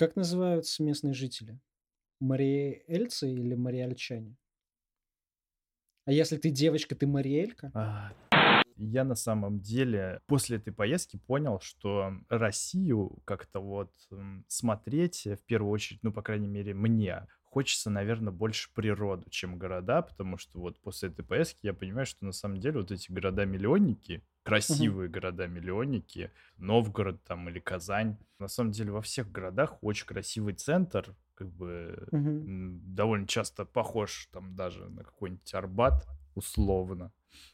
Как называются местные жители? Мариэльцы или мариальчане? А если ты девочка, ты мариэлька? А, я на самом деле после этой поездки понял, что Россию как-то вот смотреть, в первую очередь, ну, по крайней мере, мне хочется, наверное, больше природу, чем города, потому что вот после этой поездки я понимаю, что на самом деле вот эти города-миллионники, красивые угу. города-миллионники, Новгород там или Казань, на самом деле во всех городах очень красивый центр, как бы угу. довольно часто похож там даже на какой-нибудь Арбат условно.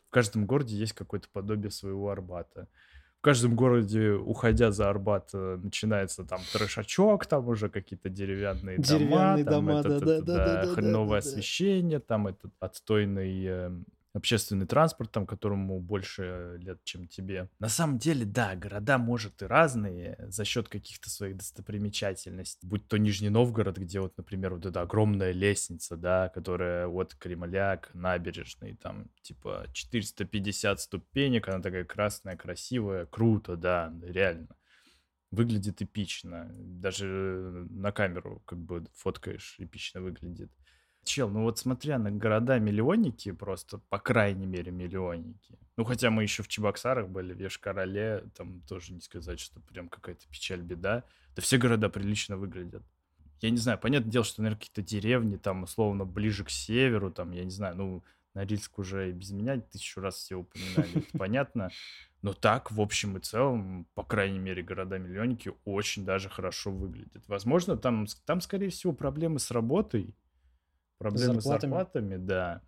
В каждом городе есть какое-то подобие своего Арбата в каждом городе, уходя за Арбат, э, начинается там трешачок, там уже какие-то деревянные, деревянные дома, дома, там да, этот, да, да, да, да, хреновое да, да, освещение, там этот отстойный эм, общественный транспорт, там, которому больше лет, чем тебе. На самом деле, да, города, может, и разные за счет каких-то своих достопримечательностей. Будь то Нижний Новгород, где вот, например, вот эта огромная лестница, да, которая от Кремля к набережной, там, типа, 450 ступенек, она такая красная, красивая, круто, да, реально выглядит эпично. Даже на камеру как бы фоткаешь, эпично выглядит. Чел, ну вот смотря на города-миллионники, просто, по крайней мере, миллионники. Ну, хотя мы еще в Чебоксарах были, в Ешкарале, там тоже не сказать, что прям какая-то печаль-беда. Да все города прилично выглядят. Я не знаю, понятное дело, что, наверное, какие-то деревни, там, условно, ближе к северу, там, я не знаю, ну, Норильск уже и без меня тысячу раз все упоминали, это понятно. Но так, в общем и целом, по крайней мере, города-миллионники очень даже хорошо выглядят. Возможно, там, там, скорее всего, проблемы с работой, проблемы с зарплатами. зарплатами, да.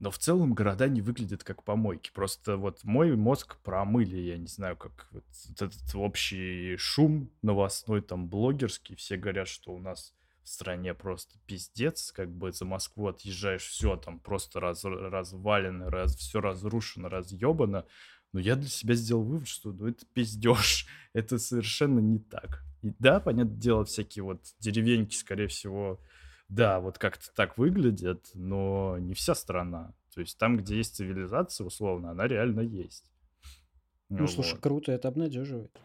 Но в целом города не выглядят как помойки. Просто вот мой мозг промыли, я не знаю, как вот этот общий шум новостной, там, блогерский. Все говорят, что у нас в стране просто пиздец, как бы за Москву отъезжаешь, все там просто раз, развалено, раз, все разрушено, разъебано. Но я для себя сделал вывод, что ну, это пиздеж, это совершенно не так. И да, понятное дело, всякие вот деревеньки, скорее всего, да, вот как-то так выглядит, но не вся страна. То есть там, где есть цивилизация, условно, она реально есть. Ну, вот. слушай, круто, это обнадеживает.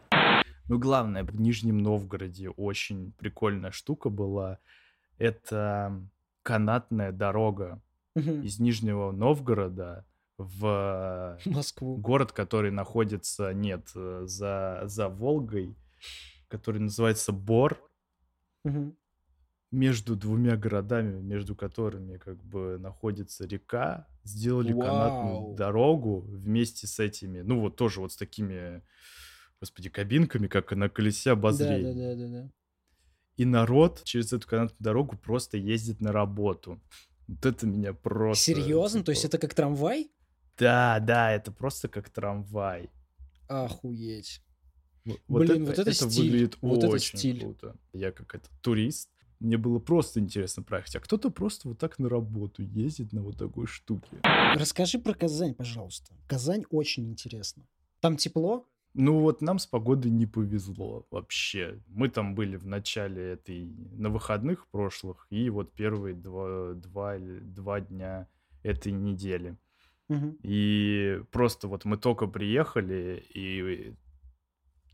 Ну, главное, в Нижнем Новгороде очень прикольная штука была. Это канатная дорога из Нижнего Новгорода в Москву. Город, который находится, нет, э, за, за Волгой, который называется Бор. Угу между двумя городами, между которыми как бы находится река, сделали Вау. канатную дорогу вместе с этими, ну вот тоже вот с такими, господи, кабинками, как на колесе обозрения. Да, да, да, да, да. И народ через эту канатную дорогу просто ездит на работу. Вот это меня просто... Серьезно? Типа... То есть это как трамвай? Да, да, это просто как трамвай. Охуеть. Вот, Блин, это, вот это, это стиль. выглядит вот очень это стиль. круто. Я как это турист, мне было просто интересно проехать, а кто-то просто вот так на работу ездит на вот такой штуке. Расскажи про Казань, пожалуйста. Казань очень интересно. Там тепло? Ну вот нам с погодой не повезло вообще. Мы там были в начале этой, на выходных прошлых, и вот первые два, два, два дня этой недели. Угу. И просто вот мы только приехали, и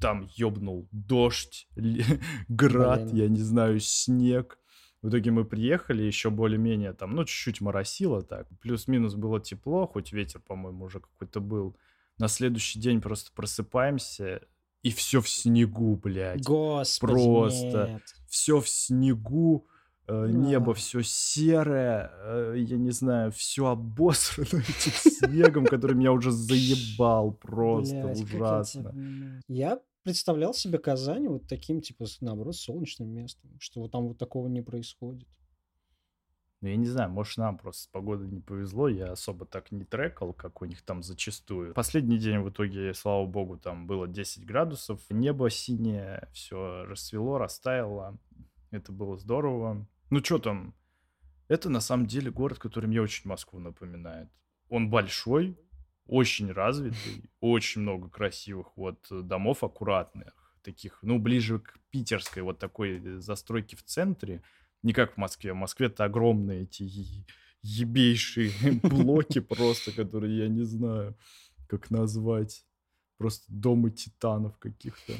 там ёбнул дождь, град, Блин. я не знаю, снег. В итоге мы приехали, еще более-менее там, ну, чуть-чуть моросило так. Плюс-минус было тепло, хоть ветер, по-моему, уже какой-то был. На следующий день просто просыпаемся, и все в снегу, блядь. Господи, Просто. Нет. Все в снегу, э, небо все серое, э, я не знаю, все обосрано этим снегом, который меня уже заебал просто ужасно. Я представлял себе Казань вот таким, типа, наоборот, солнечным местом, что вот там вот такого не происходит. Ну, я не знаю, может, нам просто с погодой не повезло, я особо так не трекал, как у них там зачастую. Последний день в итоге, слава богу, там было 10 градусов, небо синее, все расцвело, растаяло, это было здорово. Ну, что там, это на самом деле город, который мне очень Москву напоминает. Он большой, очень развитый, очень много красивых вот домов аккуратных, таких, ну, ближе к питерской вот такой э, застройки в центре, не как в Москве. В Москве-то огромные эти ебейшие блоки просто, которые я не знаю, как назвать. просто домы титанов каких-то.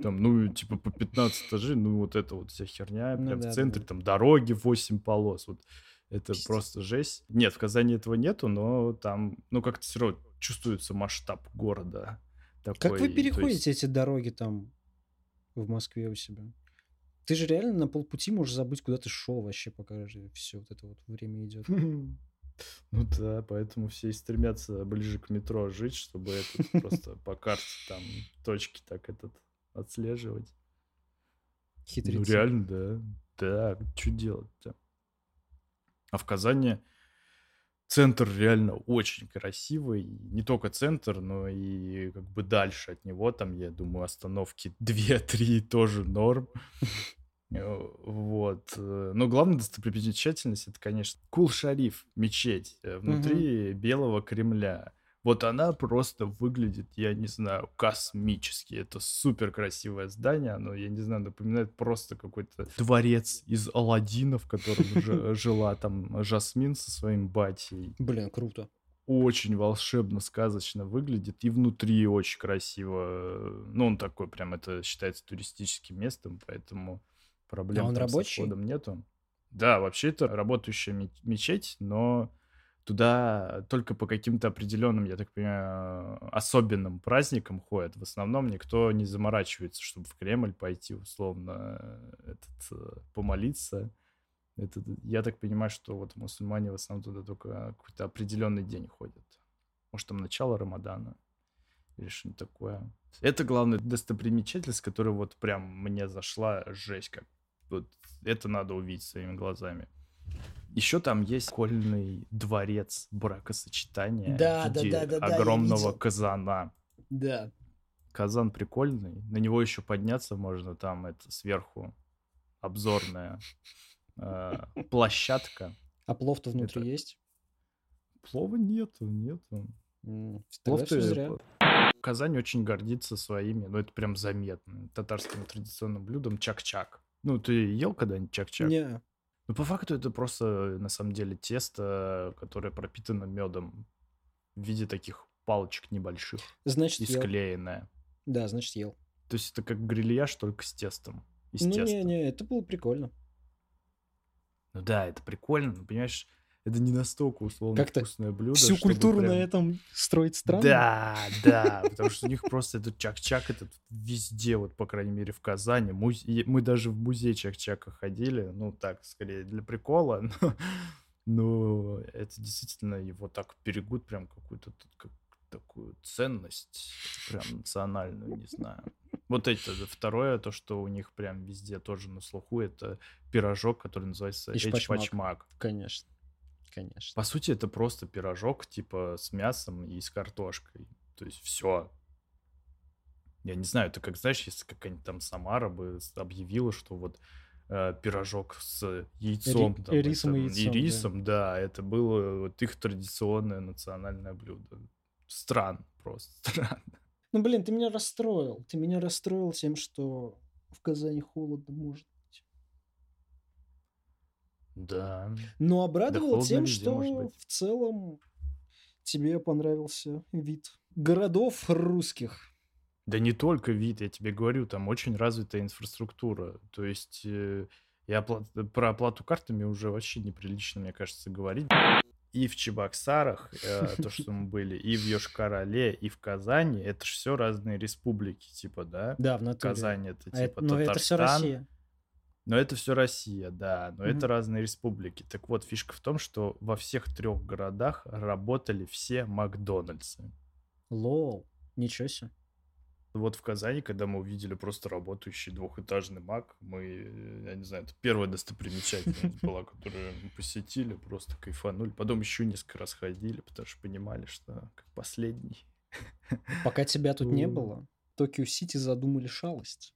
Там, ну, типа по 15 этажей, ну, вот это вот вся херня, Ну прям да, в центре, да. там дороги 8 полос, вот это Пиздец. просто жесть. Нет, в Казани этого нету, но там, ну, как-то все равно чувствуется масштаб города. Как Такой, вы то переходите есть- эти дороги там в Москве у себя? Ты же реально на полпути можешь забыть, куда ты шел вообще, пока все вот это вот время идет. Ну да, поэтому все и стремятся ближе к метро жить, чтобы этот просто по карте там точки так этот отслеживать. Ну Хитрецы. реально, да. Да, что делать-то? А в Казани центр реально очень красивый. Не только центр, но и как бы дальше от него, там, я думаю, остановки 2-3 тоже норм. Э, Вот. Но главная достопримечательность это, конечно, Кул-Шариф, мечеть э, внутри Белого Кремля. Вот она просто выглядит, я не знаю, космически. Это супер красивое здание. Оно, я не знаю, напоминает просто какой-то дворец из Аладдина, в котором жи- жила там Жасмин со своим батей Блин, круто. очень волшебно, сказочно выглядит. И внутри очень красиво. Ну, он такой прям, это считается туристическим местом, поэтому проблем А он рабочий? входом нету. Да, вообще это работающая ме- мечеть, но туда только по каким-то определенным, я так понимаю, особенным праздникам ходят. В основном никто не заморачивается, чтобы в Кремль пойти, условно, э, этот, э, помолиться. Это, я так понимаю, что вот мусульмане в основном туда только какой-то определенный день ходят. Может, там начало Рамадана или что-нибудь такое. Это главная достопримечательность, которая вот прям мне зашла жесть как. Вот это надо увидеть своими глазами. Еще там есть школьный дворец бракосочетания Да, в да, виде да, да, да, огромного видел. казана. Да. Казан прикольный, на него еще подняться можно, там это сверху обзорная э, площадка. А плов-то внутри Это- есть? Плова нету, нету. М, Плов ты- зря. Казань очень гордится своими, ну это прям заметно, татарским традиционным блюдом чак-чак. Ну, ты ел когда-нибудь чак-чак? Не, Ну, по факту это просто, на самом деле, тесто, которое пропитано медом в виде таких палочек небольших значит, и ел. склеенное. Да, значит, ел. То есть это как грильяж, только с тестом. Из Ну, теста. не-не, это было прикольно. Ну да, это прикольно, но понимаешь, это не настолько условно Как-то вкусное блюдо. Всю культуру на прям- этом строить странно. Да, да, потому что у них просто этот чак-чак этот везде, вот, по крайней мере, в Казани. Мы даже в музей чак-чака ходили, ну, так, скорее, для прикола, но, но это действительно его так берегут, прям какую-то как такую ценность, прям национальную, не знаю. Вот это второе, то, что у них прям везде тоже на слуху, это пирожок, который называется эчпачмак. Конечно. Конечно. По сути, это просто пирожок, типа, с мясом и с картошкой. То есть все. Я не знаю, это как, знаешь, если какая-нибудь там Самара бы объявила, что вот э, пирожок с яйцом, Ри- там, рисом и это, яйцом, да. рисом, да, это было вот их традиционное национальное блюдо. Стран просто, странно. Ну, блин, ты меня расстроил. Ты меня расстроил тем, что в Казани холодно может. Да. Но обрадовал холодно тем, везде что в целом тебе понравился вид городов русских. Да не только вид, я тебе говорю, там очень развитая инфраструктура. То есть э, и опла- про оплату картами уже вообще неприлично, мне кажется, говорить. И в Чебоксарах, э, то, что мы были, и в Йошкар-Оле, и в Казани, это же все разные республики, типа, да? Да, в натуре. Казань это А это- типа но это все Татарстан. Россия. Но это все Россия, да, но Мгм. это разные республики. Так вот, фишка в том, что во всех трех городах работали все Макдональдсы. Лол. Ничего себе. Вот в Казани, когда мы увидели просто работающий двухэтажный мак, мы, я не знаю, это первая достопримечательность была, которую мы посетили, просто кайфанули. Потом еще несколько раз ходили, потому что понимали, что как последний. Пока тебя тут не было, Токио Сити задумали шалость.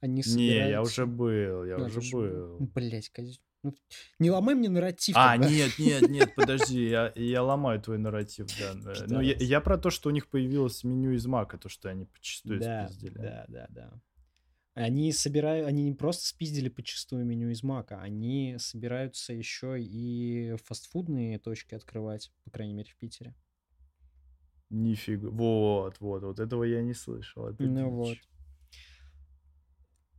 Они Не, собираются... я уже был, я Да, уже ж- был. Блять, Ну, не ломай мне нарратив. А, тогда. нет, нет, нет, подожди, я, я ломаю твой нарратив, да. да. Ну, я, про то, что у них появилось меню из мака, то, что они почастую Да, спиздили. да, да, да. Они собирают, они не просто спиздили почастую меню из Мака, они собираются еще и фастфудные точки открывать, по крайней мере, в Питере. Нифига. Вот, вот, вот этого я не слышал. Это Ну вот.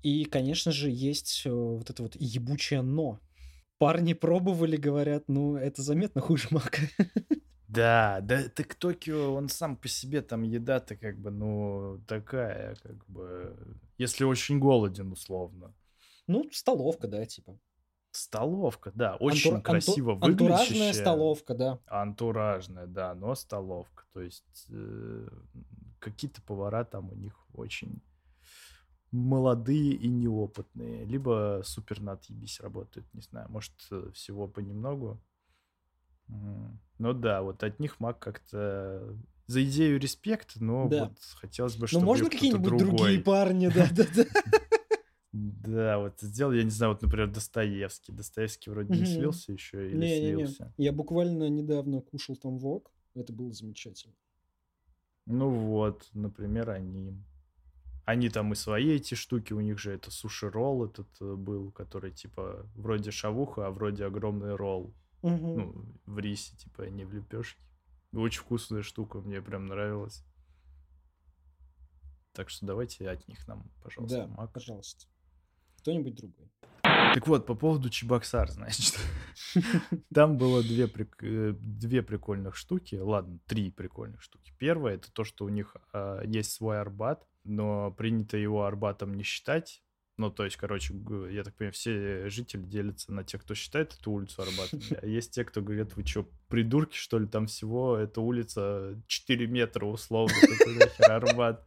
И, конечно же, есть э, вот это вот ебучее «но». Парни пробовали, говорят, ну, это заметно хуже мака. Да, да, так Токио, он сам по себе там еда-то как бы, ну, такая, как бы, если очень голоден, условно. Ну, столовка, да, типа. Столовка, да, очень Антура- анту- красиво Антуражная выглядящая. столовка, да. Антуражная, да, но столовка. То есть э, какие-то повара там у них очень молодые и неопытные. Либо супер на отъебись работают, не знаю, может, э, всего понемногу. Но да, вот от них маг как-то... За идею респект, но Да. вот хотелось бы, Ну, чтобы можно кто-то какие-нибудь другой. другие парни, да-да-да. Да, вот сделал, я не знаю, вот, например, Достоевский. Достоевский вроде не слился еще или слился. Я буквально недавно кушал там вок. Это было замечательно. Ну вот, например, они. Они там и свои эти штуки, у них же это суши-ролл этот э, был, который типа вроде шавуха, а вроде огромный ролл. Мгм. Ну, в рисе, типа, а не в лепешке. Очень вкусная штука, мне прям нравилась. Так что давайте от них нам, пожалуйста, Да, мак. пожалуйста. Кто-нибудь другой. Так вот, по поводу Чебоксар, значит. Там было две, прик- э, две прикольных штуки. Ладно, три прикольных штуки. Первое, это то, что у них а, есть свой Арбат, но принято его Арбатом не считать. Ну, то есть, короче, я так понимаю, все жители делятся на тех, кто считает эту улицу Арбатом, а есть те, кто говорят, вы что, придурки, что ли, там всего эта улица 4 метра условно, нахер Арбат.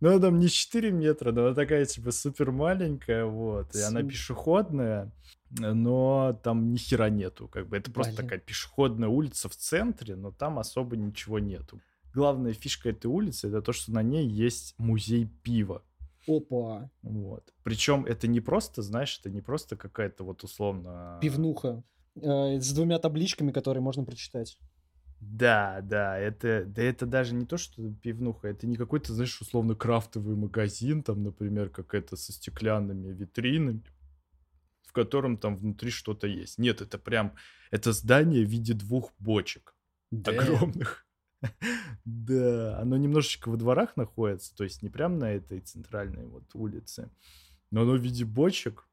Ну, она там не 4 метра, но она такая, типа, супер маленькая, вот. И она пешеходная, но там ни хера нету. Как бы это просто такая пешеходная улица в центре, но там особо ничего нету. Главная фишка этой улицы это то, что на ней есть музей пива. Опа. Вот. Причем это не просто, знаешь, это не просто какая-то вот условно... Пивнуха. Э, С двумя табличками, которые можно прочитать. Да, да, это, да это даже не то, что пивнуха, это не какой-то, знаешь, условно крафтовый магазин, там, например, какая-то со стеклянными витринами, в котором там внутри что-то есть. Нет, это прям, это здание в виде двух бочек огромных. Да, оно немножечко во дворах находится, то есть не прям на этой центральной вот улице, но оно в виде бочек,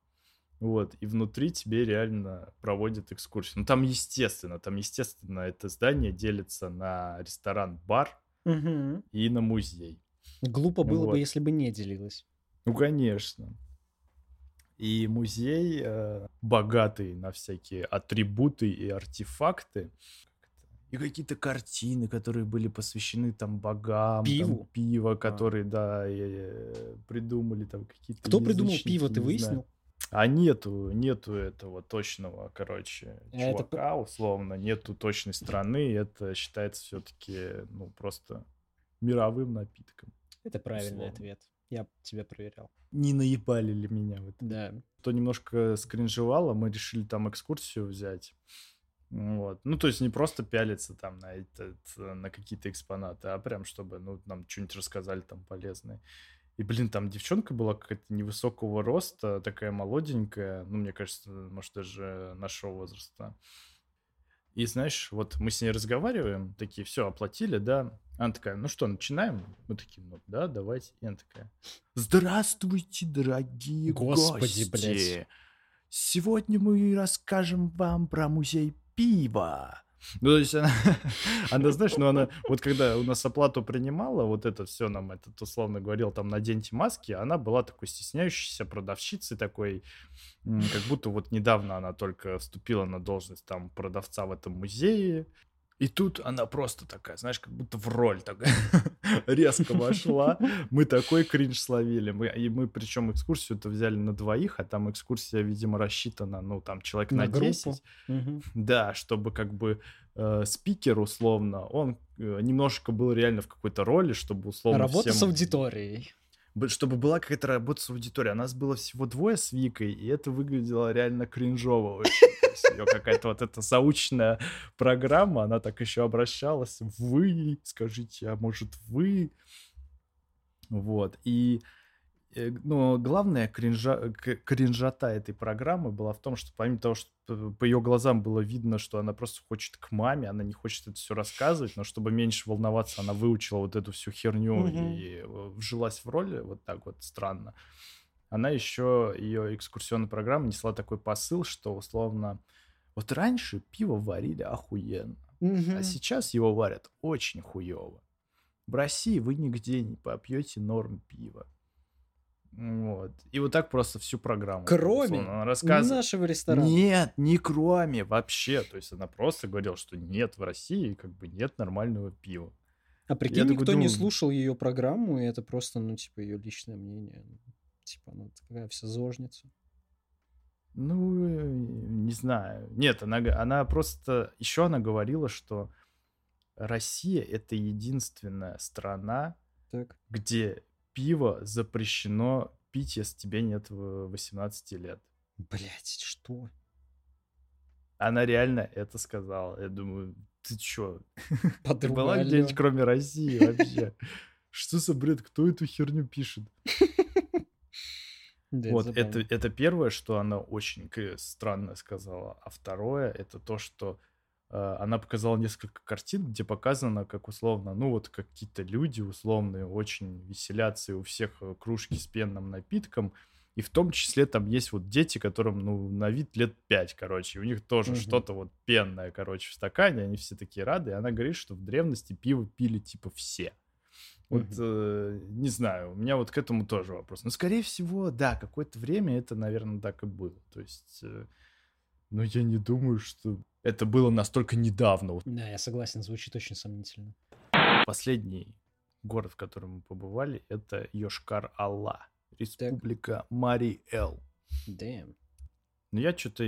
вот, и внутри тебе реально проводят экскурсию. Ну, там, естественно, там, естественно, это здание делится на ресторан-бар Мгм. и на музей. Глупо было Вот. бы, если бы не делилось. Ну, конечно. И музей э, богатый на всякие атрибуты и артефакты. И какие-то картины, которые были посвящены там богам, там, Пиву? пиво, которые, да, и, э, придумали там какие-то Кто придумал пиво, ты выяснил? знаю. А нету, нету этого точного, короче, А это чувака, условно, нету точной страны, это считается все-таки, ну, просто мировым напитком. Это правильный Условно. ответ. Я тебя проверял. Не наебали ли меня в этом? Да. То немножко скринжевало, мы решили там экскурсию взять. Вот. Ну, то есть не просто пялиться там на, этот, на какие-то экспонаты, а прям чтобы, ну, нам что-нибудь рассказали там полезное. И, блин, там девчонка была какая-то невысокого роста, такая молоденькая, ну, мне кажется, может, даже нашего возраста. И знаешь, вот мы с ней разговариваем, такие, все, оплатили, да. Она такая, ну что, начинаем? Мы такие, ну да, давайте. И она такая, здравствуйте, дорогие Господи, гости. блядь. Сегодня мы расскажем вам про музей пива. Ну, то есть она, она, знаешь, ну она, вот когда у нас оплату принимала, вот это все нам этот условно говорил, там, наденьте маски, она была такой стесняющейся продавщицей такой, как будто вот недавно она только вступила на должность там продавца в этом музее, и тут она просто такая, знаешь, как будто в роль такая резко вошла. Мы такой кринж словили. Мы, и мы причем экскурсию-то взяли на двоих, а там экскурсия, видимо, рассчитана, ну, там, человек на, На группу. 10. Мгм. Да, чтобы как бы э, спикер, условно, он э, немножко был реально в какой-то роли, чтобы условно Работа с всем- аудиторией. Чтобы была какая-то работа с аудиторией. А нас было всего двое с Викой, и это выглядело реально кринжово очень. Ее какая-то вот эта заученная программа, она так еще обращалась. Вы, скажите, а может вы? Вот. И но главная кринжа, кринжата этой программы была в том, что помимо того, что по ее глазам было видно, что она просто хочет к маме, она не хочет это все рассказывать, но чтобы меньше волноваться, она выучила вот эту всю херню mm-hmm. и э, вжилась в роль вот так вот странно. Она еще, ее экскурсионная программа несла такой посыл, что условно, вот раньше пиво варили охуенно, mm-hmm. а сейчас его варят очень хуево. В России вы нигде не попьете норм пива. Вот. И вот так просто всю программу. Кроме рассказ... нашего ресторана. Нет, не кроме вообще. То есть она просто говорила, что нет в России как бы нет нормального пива. А прикинь, Я никто такой, не слушал ее программу, и это просто, ну, типа, ее личное мнение. Типа, она такая вся зожница. Ну, э, не знаю. Нет, она, она просто... Еще она говорила, что Россия — это единственная страна, так. где пиво запрещено пить, если тебе нет 18 лет. Блять, что? Она реально это сказала. Я думаю, ты чё? Ты была где-нибудь кроме России вообще? Что за бред? Кто эту херню пишет? вот, это, это первое, что она очень странно сказала. А второе, это то, что Э, она показала несколько картин, где показано, как условно, ну вот какие-то люди условные очень веселятся, и у всех э, кружки с пенным напитком, и в том числе там есть вот дети, которым, ну, на вид лет 5, короче, и у них тоже угу. что-то вот пенное, короче, в стакане, они все такие рады, и она говорит, что в древности пиво пили типа все. Вот, угу. э, не знаю, у меня вот к этому тоже вопрос. Но, скорее всего, да, какое-то время это, наверное, так и было. То есть, э, но я не думаю, что это было настолько недавно. Да, я согласен, звучит очень сомнительно. Последний город, в котором мы побывали, это Йошкар-Алла, республика Мари-Эл. Damn. Но я что-то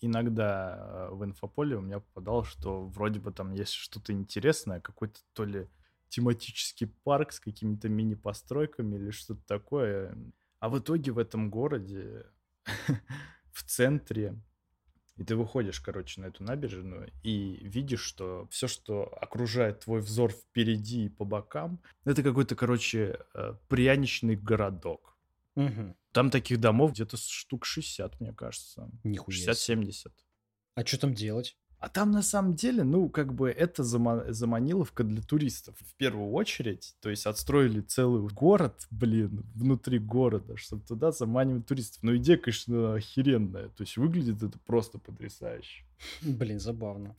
иногда э, в инфополе у меня попадало, что вроде бы там есть что-то интересное, какой-то то ли тематический парк с какими-то мини-постройками или что-то такое. А в итоге в этом городе в центре и ты выходишь, короче, на эту набережную и видишь, что все, что окружает твой взор впереди и по бокам, это какой-то, короче, э, пряничный городок. Угу. Там таких домов где-то штук 60, мне кажется. Нихуя 60-70. А что там делать? А там на самом деле, ну, как бы это зама- заманиловка для туристов в первую очередь. То есть отстроили целый город, блин, внутри города, чтобы туда заманивать туристов. Но идея, конечно, охеренная. То есть выглядит это просто потрясающе. Блин, забавно.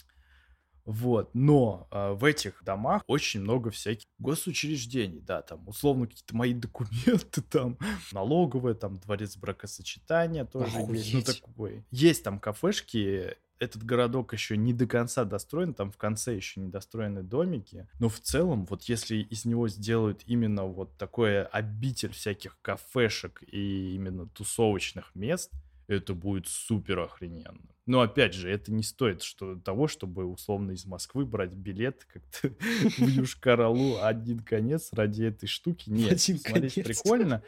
Вот, но э, в этих домах очень много всяких госучреждений, да, там условно какие-то мои документы, там налоговые, там дворец бракосочетания тоже Охуеть. есть, ну такой. Есть там кафешки, этот городок еще не до конца достроен, там в конце еще не достроены домики, но в целом, вот если из него сделают именно вот такое обитель всяких кафешек и именно тусовочных мест, это будет супер охрененно. Но опять же, это не стоит что того, чтобы условно из Москвы брать билет как-то в Южкаралу один конец ради этой штуки. Нет, один смотреть конец. прикольно.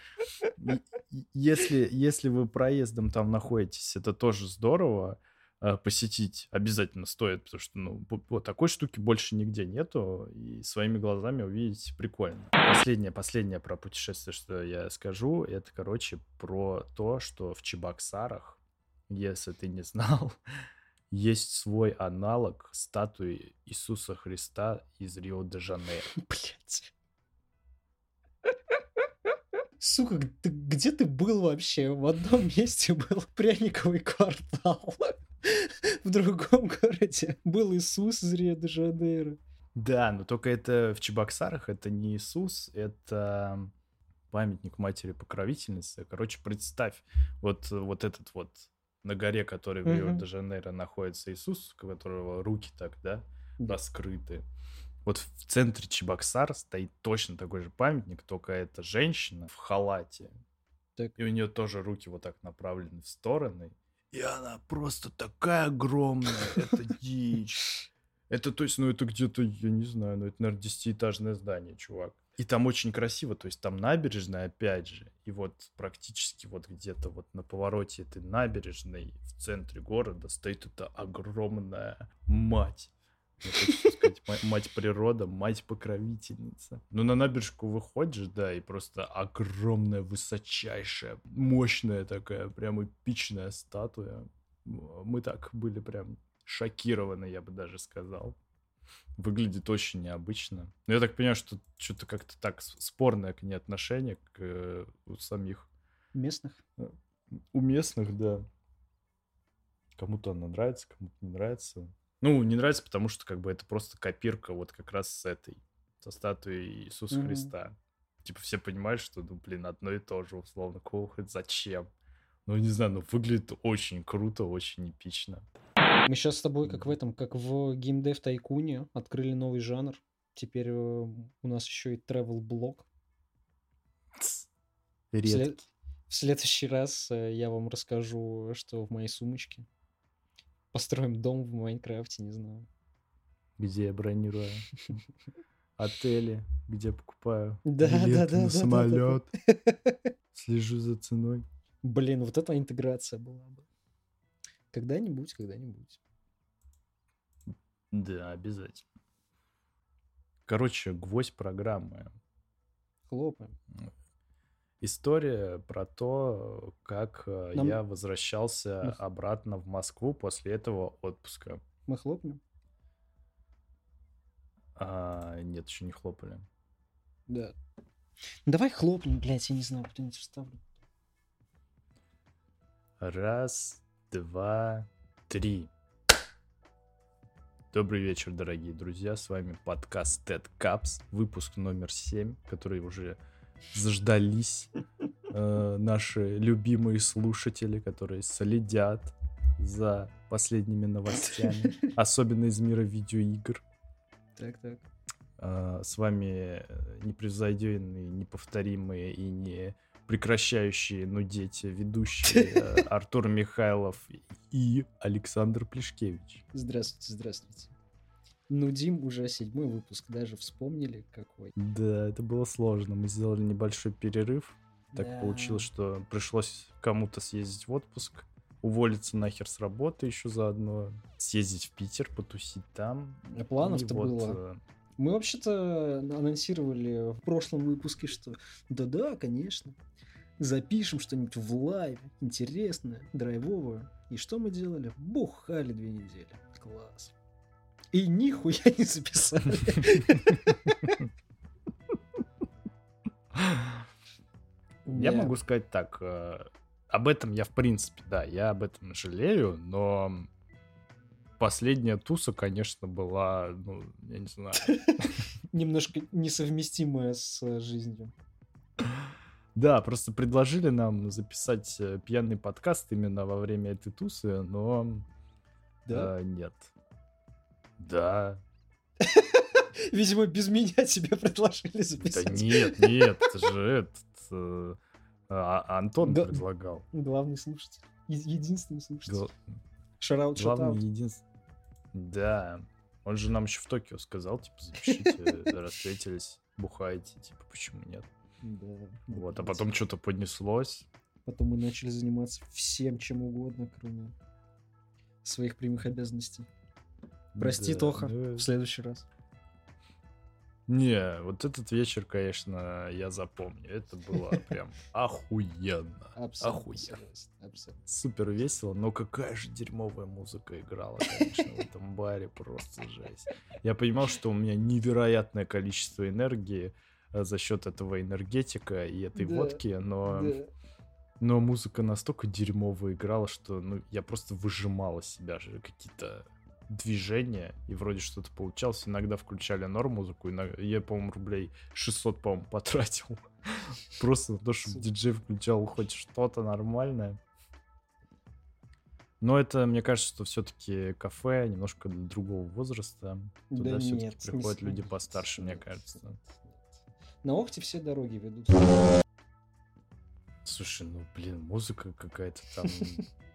Если, если вы проездом там находитесь, это тоже здорово. Э, посетить обязательно стоит, потому что, ну, вот такой штуки больше нигде нету, и своими глазами увидеть прикольно. Последнее, последнее про путешествие, что я скажу, это, короче, про то, что в Чебоксарах, если ты не знал, есть свой аналог статуи Иисуса Христа из Рио-де-Жанейро. Блять. Сука, ты, где ты был вообще? В одном месте был пряниковый квартал. в другом городе был Иисус из Рио-де-Жанейро. Да, но только это в Чебоксарах, это не Иисус, это памятник матери покровительницы. Короче, представь, вот, вот этот вот на горе, который в Рио-де-Жанейро находится Иисус, у которого руки так, да, раскрыты. Вот в центре Чебоксар стоит точно такой же памятник, только это женщина в халате. Так. И у нее тоже руки вот так направлены в стороны. И она просто такая огромная, это дичь. Это, то есть, ну, это где-то, я не знаю, ну, это, наверное, десятиэтажное здание, чувак. И там очень красиво, то есть там набережная, опять же, и вот практически вот где-то вот на повороте этой набережной в центре города стоит эта огромная мать сказать, мать природа, мать покровительница. Ну, на набережку выходишь, да, и просто огромная, высочайшая, мощная такая, прям эпичная статуя. Мы так были прям шокированы, я бы даже сказал. Выглядит очень необычно. Но я так понимаю, что что-то как-то так спорное к ней отношение к э, у самих Местных? у местных, да. Кому-то она нравится, кому-то не нравится. Ну, не нравится, потому что как бы это просто копирка вот как раз с этой, со статуей Иисуса Мгм. Христа. Типа все понимают, что, ну, блин, одно и то же, условно. Кого хоть зачем? Ну, не знаю, ну, выглядит очень круто, очень эпично. Мы сейчас с тобой, как в этом, как в геймдев Тайкуне, открыли новый жанр. Теперь э, у нас еще и travel блог. В, след- в следующий раз э, я вам расскажу, что в моей сумочке. Построим дом в Майнкрафте, не знаю. Где я бронирую отели, где покупаю Да, да, билеты да, на да, да, да. самолет, слежу за ценой. Блин, вот эта интеграция была бы. Когда-нибудь, когда-нибудь. Да, обязательно. Короче, гвоздь программы. Хлопаем. История про то, как э, Нам- я возвращался Мгм. обратно в Москву после этого отпуска. Мы хлопнем? А, нет, еще не хлопали. Да. Давай хлопнем, блядь, я не знаю, куда-нибудь вставлю. Раз, два, три. Добрый вечер, дорогие друзья. С вами подкаст TED Caps, выпуск номер 7, который уже заждались э, наши любимые слушатели, которые следят за последними новостями, особенно из мира видеоигр. Так, так. А, С вами э, непревзойденные, неповторимые и не прекращающие нудеть ведущие э, Артур Михайлов и Александр Плешкевич. Здравствуйте, здравствуйте. Нудим уже седьмой выпуск, даже вспомнили какой. Да, это было сложно. Мы сделали небольшой перерыв. Так Да. получилось, что пришлось кому-то съездить в отпуск, уволиться нахер с работы еще заодно, съездить в Питер, потусить там. А планов-то вот, было. э, Мы вообще-то анонсировали в прошлом выпуске, что да-да, конечно, запишем что-нибудь в лайв, интересное, драйвовое. И что мы делали? Бухали две недели. Класс. И нихуя не записали. Я могу сказать так. э, Об этом я, в принципе, да, я об этом жалею, но последняя туса, конечно, была, ну, я не знаю. Немножко несовместимая с э, жизнью. Да, просто предложили нам записать э, пьяный подкаст именно во время этой тусы, но Да? э, нет. Да. Видимо, без меня тебе предложили Да записать. нет, нет, это же этот... э, а- Антон Да. предлагал. Главный слушатель. Единственный слушатель. Гла- Шараут, Главный единственный. Да. Он же нам еще в Токио сказал, типа, запишите, встретились, бухаете, типа, почему нет? Да, Вот, а да, потом что-то поднеслось. Потом мы начали заниматься всем, чем угодно, кроме своих прямых обязанностей. Прости, Да, Тоха, ну, в следующий раз. Не, вот этот вечер, конечно, я запомню. Это было прям охуенно. Охуенно. Супер весело, но какая же дерьмовая музыка играла, конечно, в этом баре, просто жесть. Я понимал, что у меня невероятное количество энергии э, за счет этого энергетика и этой водки, но, но музыка настолько дерьмово играла, что ну, я просто выжимал из себя же какие-то движения, и вроде что-то получалось. Иногда включали норм музыку, иногда- я, по-моему, рублей 600, по-моему, потратил. Просто на то, чтобы диджей включал хоть что-то нормальное. Но это, мне кажется, что все-таки кафе немножко для другого возраста. Туда Да все-таки нет, не приходят люди с- постарше, мне нет, кажется. нет, нет. На Охте все дороги ведут. Слушай, ну, блин, музыка какая-то там...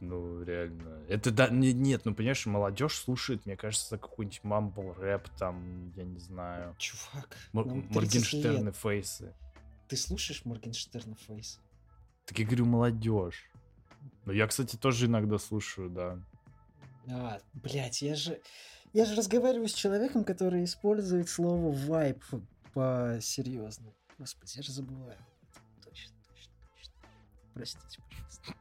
Ну, реально. Это да, не- нет, ну, понимаешь, молодежь слушает, мне кажется, какой-нибудь мамбл рэп, там, я не знаю. Чувак, Мор- нам 30 Моргенштерны, лет. фейсы. Ты слушаешь Моргенштерна Фейс? Так я говорю, молодежь. Ну, я, кстати, тоже иногда слушаю, да. А, блядь, я же... Я же разговариваю с человеком, который использует слово вайп по-серьезному. Господи, я же забываю. Точно, точно, точно. Простите, пожалуйста.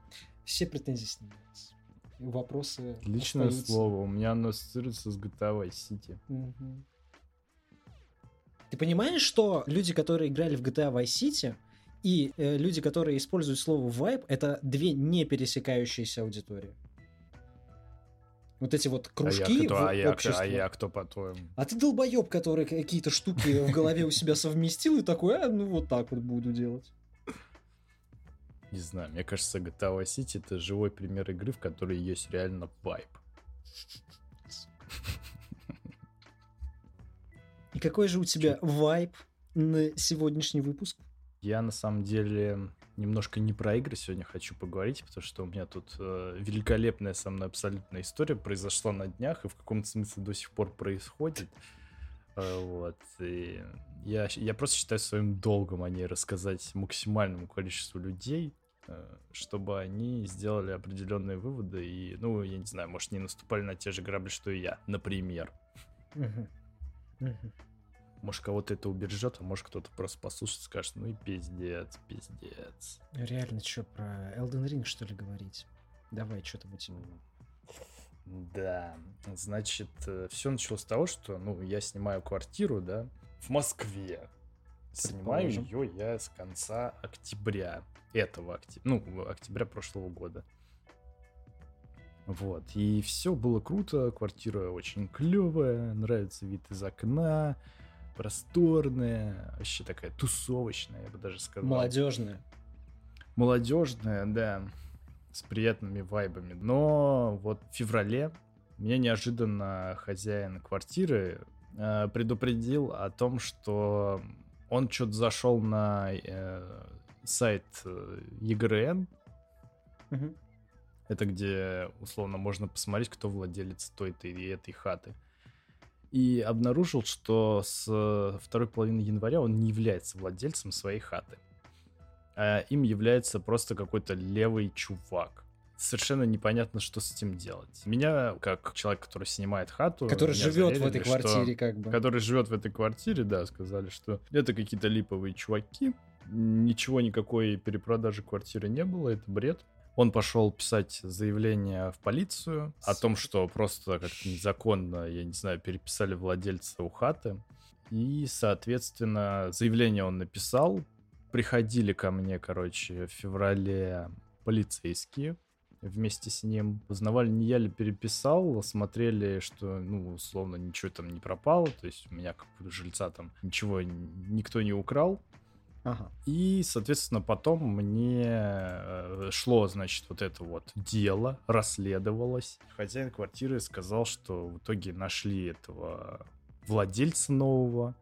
Все претензии снимаются. Вопросы Личное остаются. слово. У меня оно ассоциируется с GTA Vice City. Мгм. Ты понимаешь, что люди, которые играли в GTA Vice City, и э, люди, которые используют слово vibe, это две не пересекающиеся аудитории. Вот эти вот кружки а я кто, в а я, обществе. а я кто по-твоему? А ты долбоеб, который какие-то штуки в голове у себя совместил и такой, а, ну вот так вот буду делать. Не знаю, мне кажется, GTA Vice City это живой пример игры, в которой есть реально вайб. И какой же у тебя вайб на сегодняшний выпуск? Я на самом деле немножко не про игры сегодня хочу поговорить, потому что у меня тут э, великолепная со мной абсолютная история произошла на днях и в каком-то смысле до сих пор происходит. Э, вот. И я, я просто считаю своим долгом о ней рассказать максимальному количеству людей, чтобы они сделали определенные выводы и, ну, я не знаю, может, не наступали на те же грабли, что и я, например. Может, кого-то это убережет, а может, кто-то просто послушает и скажет, ну и пиздец, пиздец. Реально, что, про Elden Ring, что ли, говорить? Давай, что там у тебя? Да, значит, все началось с того, что, ну, я снимаю квартиру, да, в Москве. Снимаю Предположим. ее я с конца октября этого октября, ну, октября прошлого года. Вот, и все было круто, квартира очень клевая, нравится вид из окна, просторная, вообще такая тусовочная, я бы даже сказал. Молодежная. молодежная, да, с приятными вайбами. Но вот в феврале меня неожиданно хозяин квартиры э, предупредил о том, что он что-то зашел на э, сайт э, EGRN, Мгм. это где условно можно посмотреть, кто владелец той-то и этой хаты. И обнаружил, что с э, второй половины января он не является владельцем своей хаты. А им является просто какой-то левый чувак. Совершенно непонятно, что с этим делать. Меня, как человек, который снимает хату... Который живет в заверили, этой что- квартире, как бы. который живет в этой квартире, да, сказали, что это какие-то липовые чуваки. Ничего, никакой перепродажи квартиры не было, это бред. Он пошел писать заявление в полицию о том, что просто как-то незаконно, я не знаю, переписали владельца у хаты. И, соответственно, заявление он написал. Приходили ко мне, короче, в феврале полицейские вместе с ним. Узнавали, не я ли переписал, смотрели, что, ну, условно, ничего там не пропало, то есть у меня как у жильца там ничего никто не украл. Ага. И, соответственно, потом мне э, шло, значит, вот это вот дело, расследовалось. Хозяин квартиры сказал, что в итоге нашли этого владельца нового.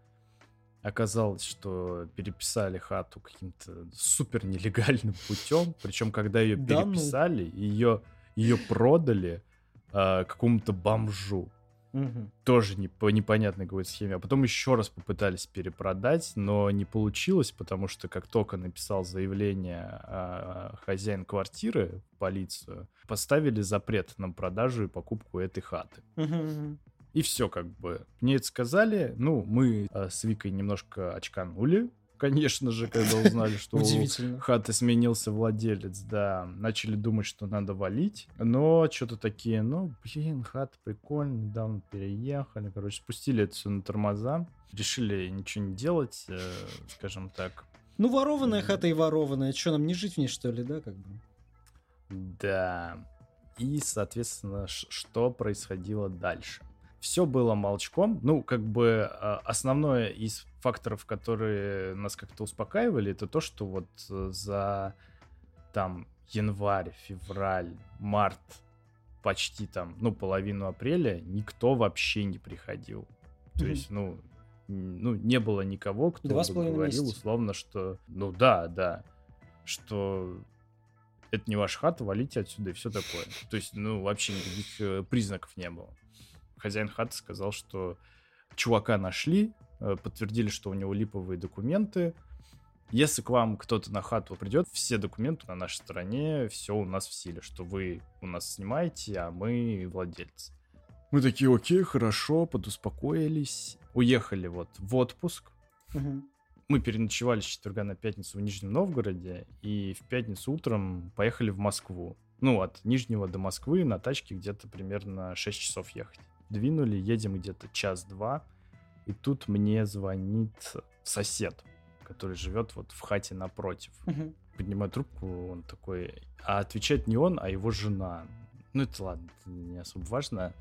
Оказалось, что переписали хату каким-то супер нелегальным путем. Причем, когда ее Да ну. переписали, ее, ее продали э, какому-то бомжу Мгм. тоже не по непонятной какой-то схеме. А потом еще раз попытались перепродать, но не получилось, потому что как только написал заявление а, хозяин квартиры в полицию, поставили запрет на продажу и покупку этой хаты. Мгм. И все как бы. Мне это сказали. Ну, мы а, с Викой немножко очканули, конечно же, когда узнали, что у хаты сменился владелец, да, начали думать, что надо валить, но что-то такие, ну, блин, хата прикольная, недавно переехали, короче, спустили это все на тормоза, решили ничего не делать, э, скажем так, Ну, ворованная хата и ворованная. Что, нам не жить в ней, что ли, да, как бы? да. И, соответственно, что происходило дальше? Все было молчком. Ну, как бы а, основное из факторов, которые нас как-то успокаивали, это то, что вот э, за там январь, февраль, март, почти там, ну, половину апреля никто вообще не приходил. То Мгм. есть, ну, ну, не было никого, кто Два бы говорил месяца. условно, что, ну да, да, что это не ваша хата, валите отсюда и все такое. То есть, ну, вообще никаких э, признаков не было. Хозяин хаты сказал, что чувака нашли, э, подтвердили, что у него липовые документы. Если к вам кто-то на хату придет, все документы на нашей стороне, все у нас в силе, что вы у нас снимаете, а мы владельцы. Мы такие, окей, хорошо, подуспокоились. Уехали вот в отпуск. Мы переночевали с четверга на пятницу в Нижнем Новгороде, и в пятницу утром поехали в Москву. Ну, от Нижнего до Москвы на тачке где-то примерно 6 часов ехать. Двинули, едем где-то час-два, и тут мне звонит сосед, который живет вот в хате напротив. Мгм. Поднимаю трубку, он такой... А отвечает не он, а его жена. Ну, это ладно, это не особо важно.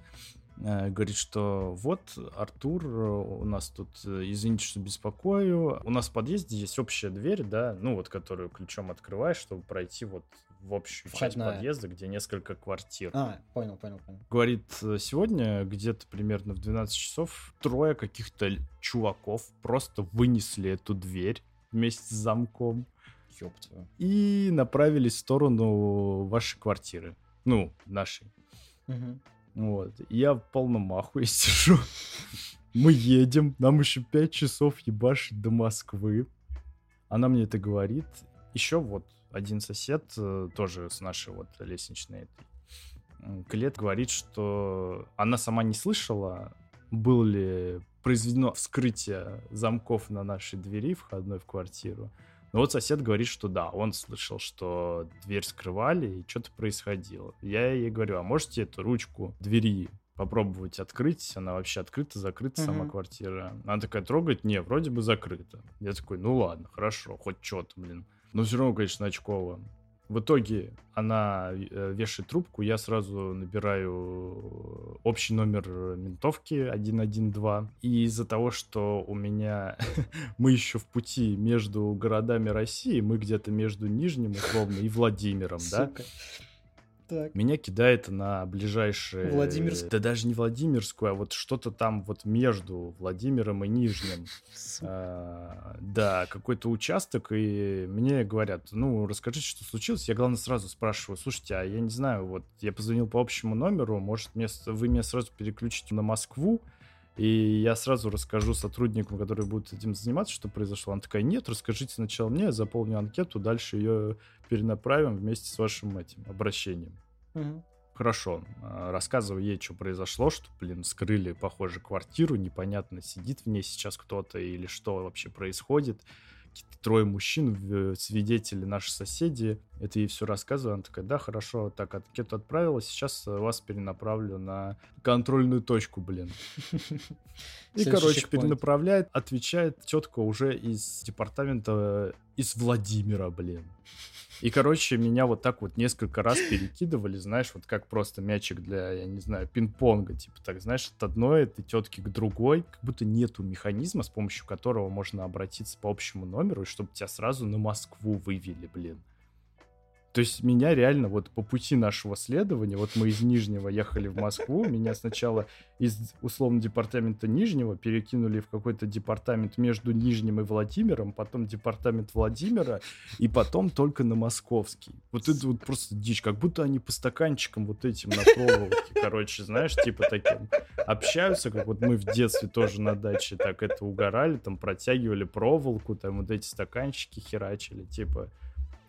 Э, Говорит, что вот, Артур, у нас тут, э, извините, что беспокою. У нас в подъезде есть общая дверь, да, ну вот, которую ключом открываешь, чтобы пройти вот в общую часть Входная. подъезда, где несколько квартир. А, понял, понял, понял. Говорит, э, сегодня где-то примерно в 12 часов трое каких-то чуваков просто вынесли эту дверь вместе с замком твою. и направились в сторону вашей квартиры. Ну, нашей. Мгм. Вот. Я в полном ахуе сижу. Мы едем, нам еще 5 часов ебашить до Москвы. Она мне это говорит. Еще вот один сосед, э, тоже с нашей вот лестничной клет, говорит, что она сама не слышала, было ли произведено вскрытие замков на нашей двери входной в квартиру. Но вот сосед говорит, что да, он слышал, что дверь скрывали и что-то происходило. Я ей говорю, а можете эту ручку двери попробовать открыть? Она вообще открыта, закрыта сама Мгм. квартира. Она такая трогает, не, вроде бы закрыта. Я такой, ну ладно, хорошо, хоть что-то, блин. Но все равно, конечно, очково. В итоге она э, вешает трубку, я сразу набираю общий номер ментовки 112. И из-за того, что у меня мы еще в пути между городами России, мы где-то между Нижним, условно, и Владимиром, да? Так. Меня кидает на ближайшие... Владимирск? Да даже не Владимирскую, а вот что-то там вот между Владимиром и Нижним. А, да, какой-то участок, и мне говорят, ну, расскажите, что случилось. Я, главное, сразу спрашиваю, слушайте, а я не знаю, вот я позвонил по общему номеру, может, мне, вы меня сразу переключите на Москву, и я сразу расскажу сотрудникам, которые будут этим заниматься, что произошло. Она такая, нет, расскажите сначала мне, я заполню анкету, дальше ее перенаправим вместе с вашим этим обращением. Мгм. Хорошо, а, рассказываю ей, что произошло, что, блин, скрыли, похоже, квартиру, непонятно, сидит в ней сейчас кто-то или что вообще происходит. Трое мужчин, в- свидетели, наши соседи. Это ей все рассказываю. Она такая, да, хорошо, так, анкету отправила, сейчас э, вас перенаправлю на контрольную точку, блин. И, короче, перенаправляет, отвечает тетка уже из департамента, э, из Владимира, блин. И, короче, меня вот так вот несколько раз перекидывали, знаешь, вот как просто мячик для, я не знаю, пинг-понга, типа так, знаешь, от одной этой тетки к другой, как будто нету механизма, с помощью которого можно обратиться по общему номеру, чтобы тебя сразу на Москву вывели, блин. То есть меня реально вот по пути нашего следования, вот мы из Нижнего ехали в Москву, меня сначала из условно департамента Нижнего перекинули в какой-то департамент между Нижним и Владимиром, потом департамент Владимира, и потом только на Московский. Вот это вот просто дичь, как будто они по стаканчикам вот этим на проволоке, короче, знаешь, типа таким общаются, как вот мы в детстве тоже на даче так это угорали, там протягивали проволоку, там вот эти стаканчики херачили, типа,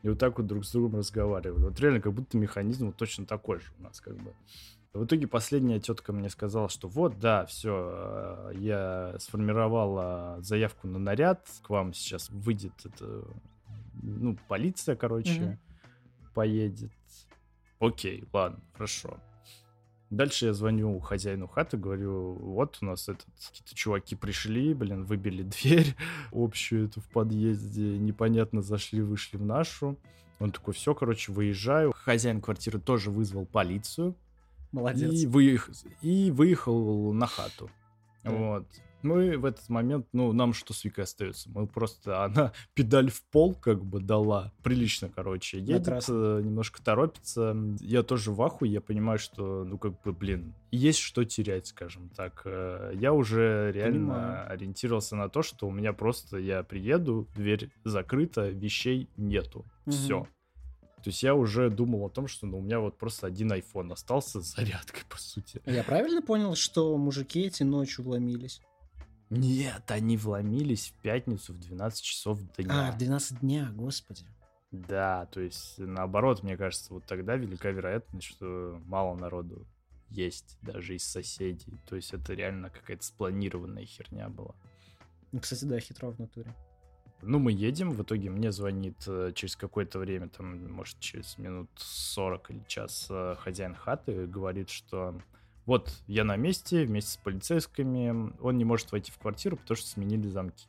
и вот так вот друг с другом разговаривали. Вот реально как будто механизм вот точно такой же у нас как бы. В итоге последняя тетка мне сказала, что вот, да, все, я сформировала заявку на наряд, к вам сейчас выйдет это, ну, полиция, короче, Мгм. поедет. Окей, ладно, хорошо. Дальше я звоню хозяину хаты, говорю, вот у нас этот, какие-то чуваки пришли, блин, выбили дверь общую эту в подъезде, непонятно зашли, вышли в нашу. Он такой, все, короче, выезжаю. Хозяин квартиры тоже вызвал полицию. Молодец. И, выех... и выехал на хату. Да. Вот. Мы в этот момент, ну, нам что с Викой остается? Мы просто, она педаль в пол как бы дала. Прилично, короче. Едет, э, немножко торопится. Я тоже в ахуе, я понимаю, что, ну, как бы, блин, есть что терять, скажем так. Э, Я уже реально Понимаю. ориентировался на то, что у меня просто, я приеду, дверь закрыта, вещей нету. Мгм. Все. То есть я уже думал о том, что ну, у меня вот просто один iPhone остался с зарядкой, по сути. Я правильно понял, что мужики эти ночью вломились? Нет, они вломились в пятницу в 12 часов дня. А, в 12 дня, господи. Да, то есть наоборот, мне кажется, вот тогда велика вероятность, что мало народу есть даже из соседей. То есть это реально какая-то спланированная херня была. Ну, кстати, да, хитро в натуре. Ну, мы едем, в итоге мне звонит э, через какое-то время, там, может, через минут 40 или час э, хозяин хаты говорит, что вот я на месте вместе с полицейскими, он не может войти в квартиру, потому что сменили замки.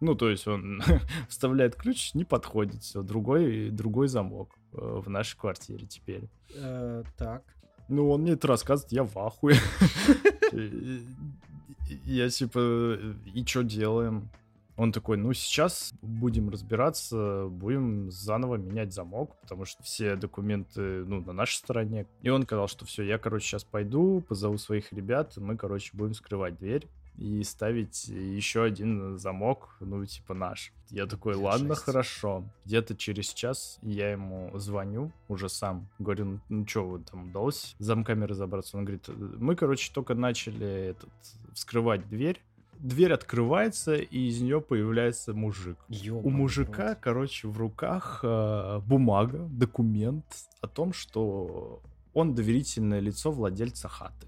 Ну, то есть он вставляет ключ, не подходит, все, другой, другой замок э, в нашей квартире теперь. Э, так. Ну, он мне это рассказывает, я в ахуе. Я типа, и что делаем? Он такой, ну сейчас будем разбираться, будем заново менять замок, потому что все документы, ну, на нашей стороне. И он сказал, что все, я, короче, сейчас пойду, позову своих ребят, мы, короче, будем скрывать дверь и ставить еще один замок, ну, типа наш. Я такой, ладно, Жесть. хорошо. Где-то через час я ему звоню уже сам. Говорю, ну, ну что, вы там удалось замками разобраться? Он говорит, мы, короче, только начали этот, вскрывать дверь, дверь открывается, и из нее появляется мужик. Ёбаный У мужика, рот. короче, в руках э, бумага, документ о том, что он доверительное лицо владельца хаты.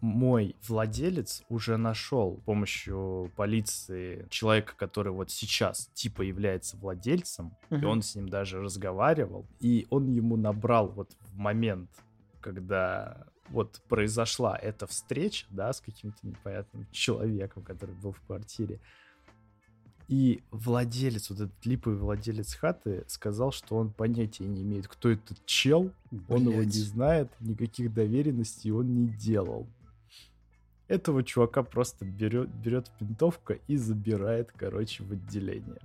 Мой владелец уже нашел с помощью полиции человека, который вот сейчас типа является владельцем, и Мгм. он с ним даже разговаривал, и он ему набрал вот в момент, когда вот произошла эта встреча, да, с каким-то непонятным человеком, который был в квартире. И владелец, вот этот липовый владелец хаты, сказал, что он понятия не имеет, кто этот чел, он его не знает, никаких доверенностей он не делал. Этого чувака просто берет, берет винтовка и забирает, короче, в отделение.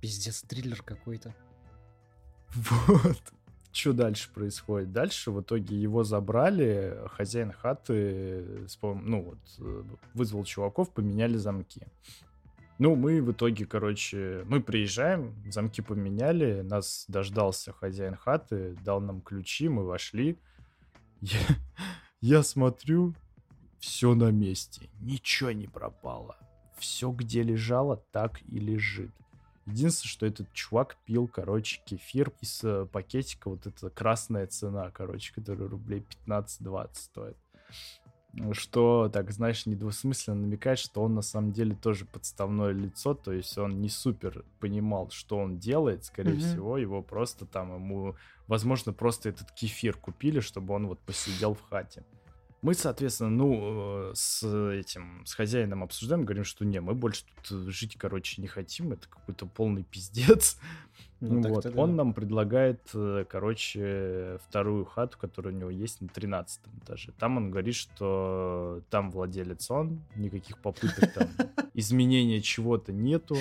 Пиздец, триллер какой-то. Вот. Что дальше происходит? Дальше в итоге его забрали, хозяин хаты, пом- ну вот, э, вызвал чуваков, поменяли замки. Ну, мы в итоге, короче, мы приезжаем, замки поменяли, нас дождался хозяин хаты, дал нам ключи, мы вошли. Я, я смотрю, все на месте, ничего не пропало. Все, где лежало, так и лежит. Единственное, что этот чувак пил, короче, кефир из э, пакетика, вот эта красная цена, короче, которая рублей 15-20 стоит. Что, так, знаешь, недвусмысленно намекает, что он на самом деле тоже подставное лицо, то есть он не супер понимал, что он делает, скорее Мгм. всего, его просто там ему, возможно, просто этот кефир купили, чтобы он вот посидел в хате. Мы, соответственно, ну, э, с этим, с хозяином обсуждаем, говорим, что не, мы больше тут э, жить, короче, не хотим, это какой-то полный пиздец. Ну, вот. так-то да. Он нам предлагает, э, короче, вторую хату, которая у него есть на 13 этаже. Там он говорит, что там владелец он, никаких попыток там изменения чего-то нету.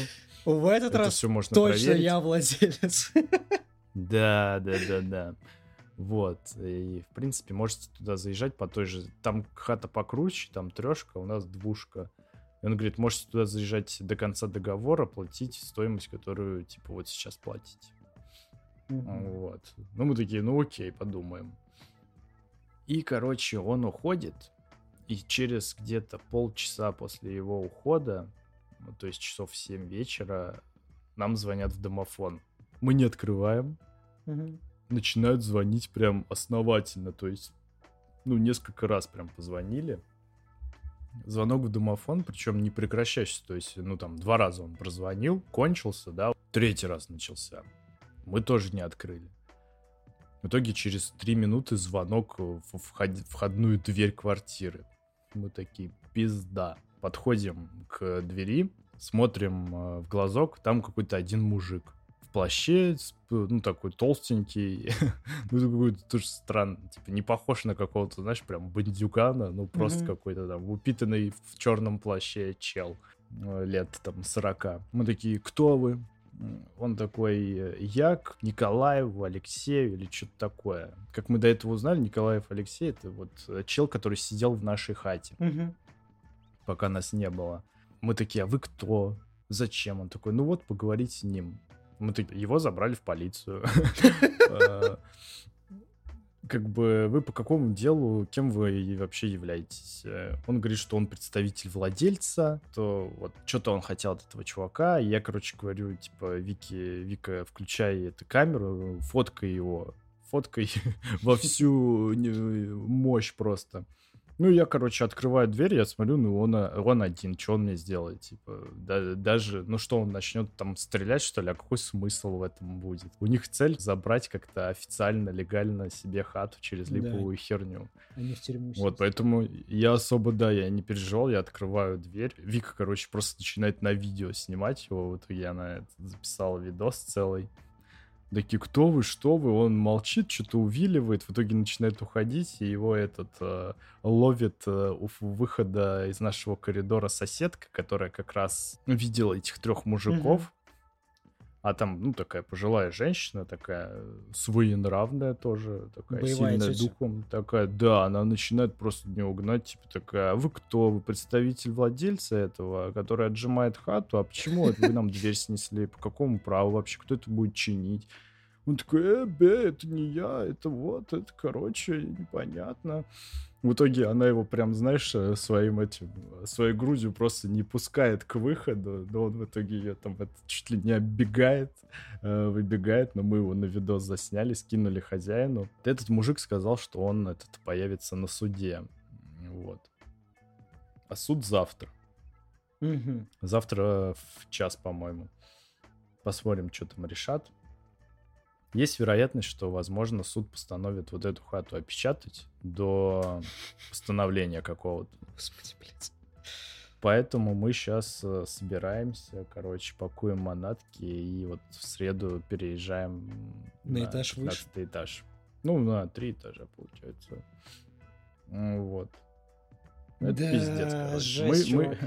В этот Это раз все можно точно проверить. я владелец. Да, да, да, да. Вот. И, в принципе, можете туда заезжать по той же... Там хата покруче, там трешка, у нас двушка. И он говорит, можете туда заезжать до конца договора, платить стоимость, которую, типа, вот сейчас платите. Мгм. Вот. Ну, мы такие, ну окей, подумаем. И, короче, он уходит, и через где-то полчаса после его ухода, ну, то есть часов в 7 вечера, нам звонят в домофон. Мы не открываем, Мгм. Начинают звонить прям основательно, то есть, ну, несколько раз прям позвонили. Звонок в домофон, причем не прекращающийся, то есть, ну, там, два раза он прозвонил, кончился, да, третий раз начался. Мы тоже не открыли. В итоге через три минуты звонок в вход- входную дверь квартиры. Мы такие, пизда. Подходим к двери, смотрим э, в глазок, там какой-то один мужик плаще, п- ну, такой толстенький, ну, какой-то тоже странный, типа, не похож на какого-то, знаешь, прям бандюгана, ну, просто Мгм. какой-то там упитанный в черном плаще чел э, лет там 40. Мы такие, кто вы? Он такой, я к Николаеву, Алексею или что-то такое. Как мы до этого узнали, Николаев Алексей это вот э, чел, который сидел в нашей хате, Мгм. пока нас не было. Мы такие, а вы кто? Зачем? Он такой, ну вот, поговорить с ним. Мы такие, его забрали в полицию. Э, Как бы вы по какому делу, кем вы вообще являетесь? Э, Он говорит, что он представитель владельца, то вот что-то он хотел от этого чувака. Я, короче, говорю, типа, Вики, Вика, включай эту камеру, фоткай его фоткой во всю мощь просто. Ну, я, короче, открываю дверь, я смотрю, ну, он, он один, что он мне сделает? Типа, да, даже, ну, что он начнет там стрелять, что ли? А какой смысл в этом будет? У них цель забрать как-то официально, легально себе хату через липовую да. херню. Они в тюрьму Вот, поэтому я особо, да, я не переживал, я открываю дверь. Вика, короче, просто начинает на видео снимать его, в итоге она записала видос целый. Такие, кто вы, что вы? Он молчит, что-то увиливает, в итоге начинает уходить, и его этот э, ловит э, у выхода из нашего коридора соседка, которая как раз видела этих трех мужиков. А там, ну, такая пожилая женщина, такая своенравная тоже, такая Боевая сильная тетя. духом. Такая, да, она начинает просто не угнать, типа такая, а вы кто? Вы представитель владельца этого, который отжимает хату? А почему это вы нам дверь снесли? По какому праву вообще? Кто это будет чинить? Он такой, э, бе, это не я, это вот, это, короче, непонятно. В итоге она его прям, знаешь, э, своим этим, своей грудью просто не пускает к выходу, но он в итоге ее там это, чуть ли не оббегает, э, выбегает, но мы его на видос засняли, скинули хозяину. Этот мужик сказал, что он этот появится на суде, вот. А суд завтра. Угу. Завтра в час, по-моему. Посмотрим, что там решат. Есть вероятность, что, возможно, суд постановит вот эту хату опечатать до постановления какого-то. Господи, блядь. Поэтому мы сейчас э, собираемся, короче, пакуем манатки и вот в среду переезжаем на, на этаж выше. этаж. Ну, на три этажа, получается. Вот. Это да, пиздец, короче. Мы,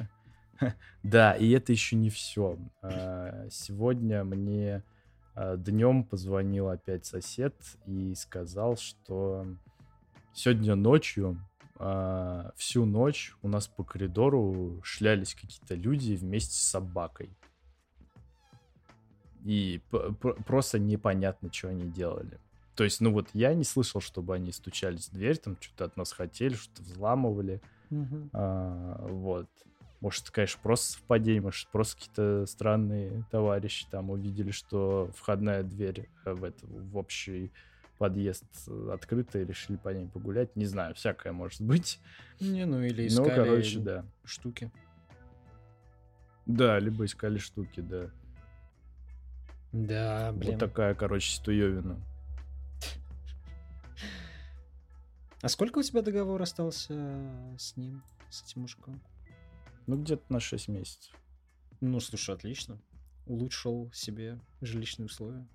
мы... да, и это еще не все. А, сегодня мне Днем позвонил опять сосед и сказал, что сегодня ночью, а, всю ночь у нас по коридору шлялись какие-то люди вместе с собакой. И просто непонятно, что они делали. То есть, ну вот я не слышал, чтобы они стучались в дверь, там что-то от нас хотели, что-то взламывали. Угу. А, вот. Может, конечно, просто совпадение, может, просто какие-то странные товарищи там увидели, что входная дверь э, в, это, в общий подъезд открыта и решили по ней погулять. Не знаю, всякое может быть. Не, ну или искали ну, короче, да. штуки. Да, либо искали штуки, да. Да, блин. Вот такая, короче, стуевина. А сколько у тебя договор остался с ним, с этим мужиком? Ну, где-то на 6 месяцев. Ну, слушай, отлично. Улучшил себе жилищные условия.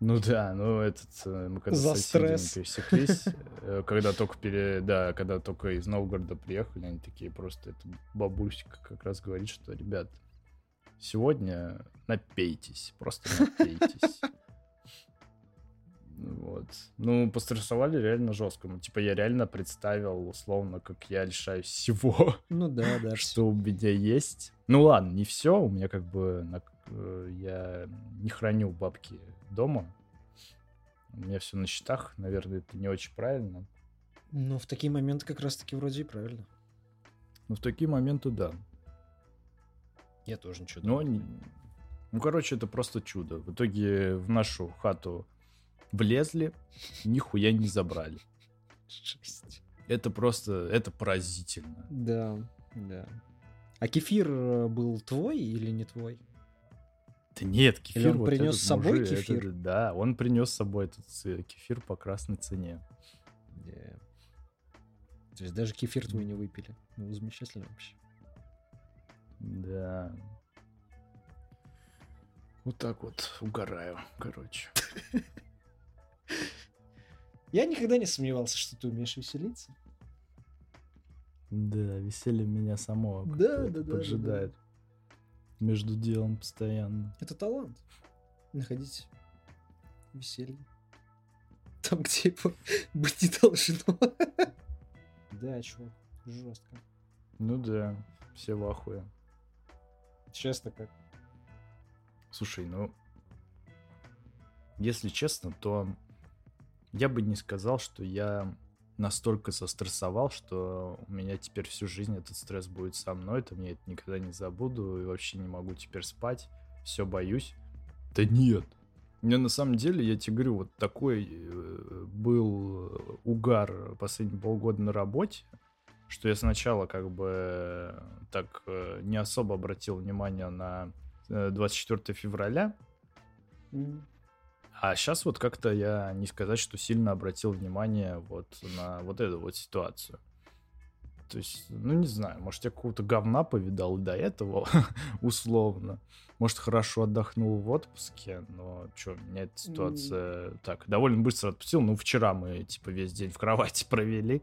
Ну да, ну этот э, мы когда За стресс. пересеклись, э, когда только пере, да, когда только из Новгорода приехали, они такие просто это бабусика как раз говорит, что ребят, сегодня напейтесь, просто напейтесь. Вот. Ну, пострессовали реально жестко. Ну, типа, я реально представил, условно, как я лишаюсь всего. Ну да, да. Что у меня есть. Ну ладно, не все. У меня как бы... Э, я не храню бабки дома. У меня все на счетах. Наверное, это не очень правильно. Ну, в такие моменты как раз-таки вроде и правильно. Ну, в такие моменты, да. Я тоже ничего Но, не... Ну, короче, это просто чудо. В итоге в нашу хату влезли, нихуя не забрали. Жесть. Это просто, это поразительно. Да, да. А кефир э, был твой или не твой? Да нет, кефир или он вот принес с собой мужик, кефир? Это, да, он принес с собой этот кефир по красной цене. Yeah. То есть даже кефир твой не выпили. Ну, замечательно вообще. Да. Вот так вот угораю, короче. Я никогда не сомневался, что ты умеешь веселиться. Да, веселье меня самого да, да, поджидает. Да, да. Между делом постоянно. Это талант. Находить веселье. Там, где его быть не должно. Да, чувак, жестко. Ну да, все в ахуе. Честно как. Слушай, ну, если честно, то я бы не сказал, что я настолько застрессовал, что у меня теперь всю жизнь этот стресс будет со мной, там я это никогда не забуду и вообще не могу теперь спать, все боюсь. Да нет, Не, на самом деле, я тебе говорю, вот такой э, был угар последние полгода на работе, что я сначала как бы так э, не особо обратил внимание на 24 э, февраля. А сейчас вот как-то я не сказать, что сильно обратил внимание вот на вот эту вот ситуацию. То есть, ну не знаю, может я какого-то говна повидал до этого, условно. Может хорошо отдохнул в отпуске, но что, меня эта ситуация mm. так довольно быстро отпустила. Ну вчера мы типа весь день в кровати провели,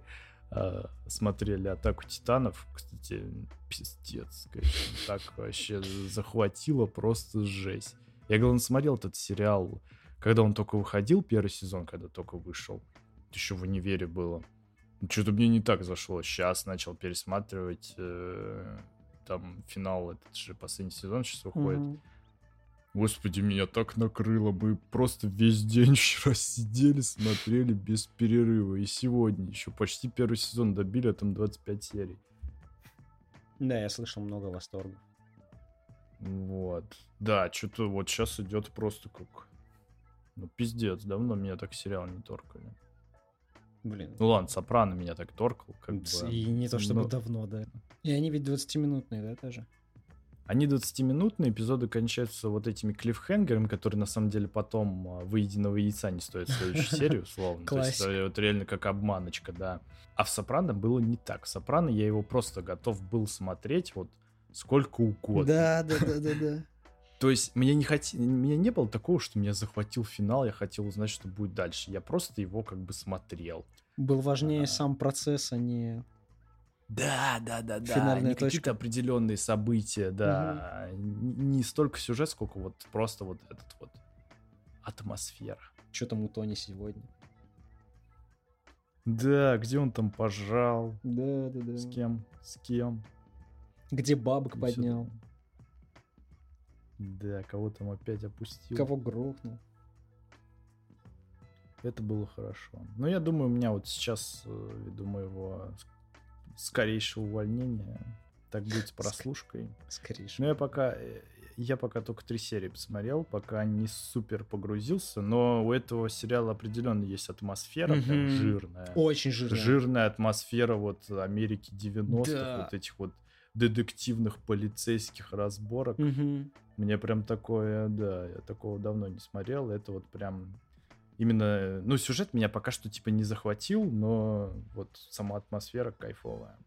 э, смотрели «Атаку титанов». Кстати, пиздец, конечно, так вообще захватило просто жесть. Я, главное, смотрел этот сериал, когда он только выходил, первый сезон, когда только вышел. Еще в универе было. Что-то мне не так зашло. Сейчас начал пересматривать. Э, там финал, этот же последний сезон сейчас выходит. Mm-hmm. Господи, меня так накрыло. Мы просто весь день вчера сидели, смотрели без перерыва. И сегодня еще почти первый сезон добили, а там 25 серий. Да, я слышал много восторгов. Вот. Да, что-то вот сейчас идет просто как... Ну, пиздец, давно меня так сериал не торкали. Блин. Ну ладно, Сопрано меня так торкал, как бы. И не то чтобы Но... давно, да. И они ведь 20-минутные, да, тоже? Они 20-минутные, эпизоды кончаются вот этими клиффхенгерами, которые на самом деле потом а, выеденного яйца не стоят следующую серию, условно. То есть это вот реально как обманочка, да. А в Сопрано было не так. В Сопрано я его просто готов был смотреть вот сколько угодно. Да, да, да, да, да. То есть мне не, хот... меня не было такого, что меня захватил финал, я хотел узнать, что будет дальше. Я просто его как бы смотрел. Был важнее а... сам процесс, а не... Да, да, да, да. Финальная не какие-то определенные события, да. Угу. Не столько сюжет, сколько вот просто вот этот вот атмосфера. Что там у Тони сегодня? Да, где он там пожрал? Да, да, да. С кем? С кем? Где бабок поднял? Все... Да, кого там опять опустил. Кого грохнул. Это было хорошо. Но я думаю, у меня вот сейчас, э, ввиду моего скорейшего увольнения, так будет с прослушкой. Скорейшего. Но я пока, э, я пока только три серии посмотрел, пока не супер погрузился, но у этого сериала определенно есть атмосфера mm-hmm. прям жирная. Очень жирная. Жирная атмосфера вот Америки 90-х, да. вот этих вот детективных полицейских разборок. Угу. Мне прям такое, да, я такого давно не смотрел. Это вот прям именно, ну, сюжет меня пока что типа не захватил, но вот сама атмосфера кайфовая.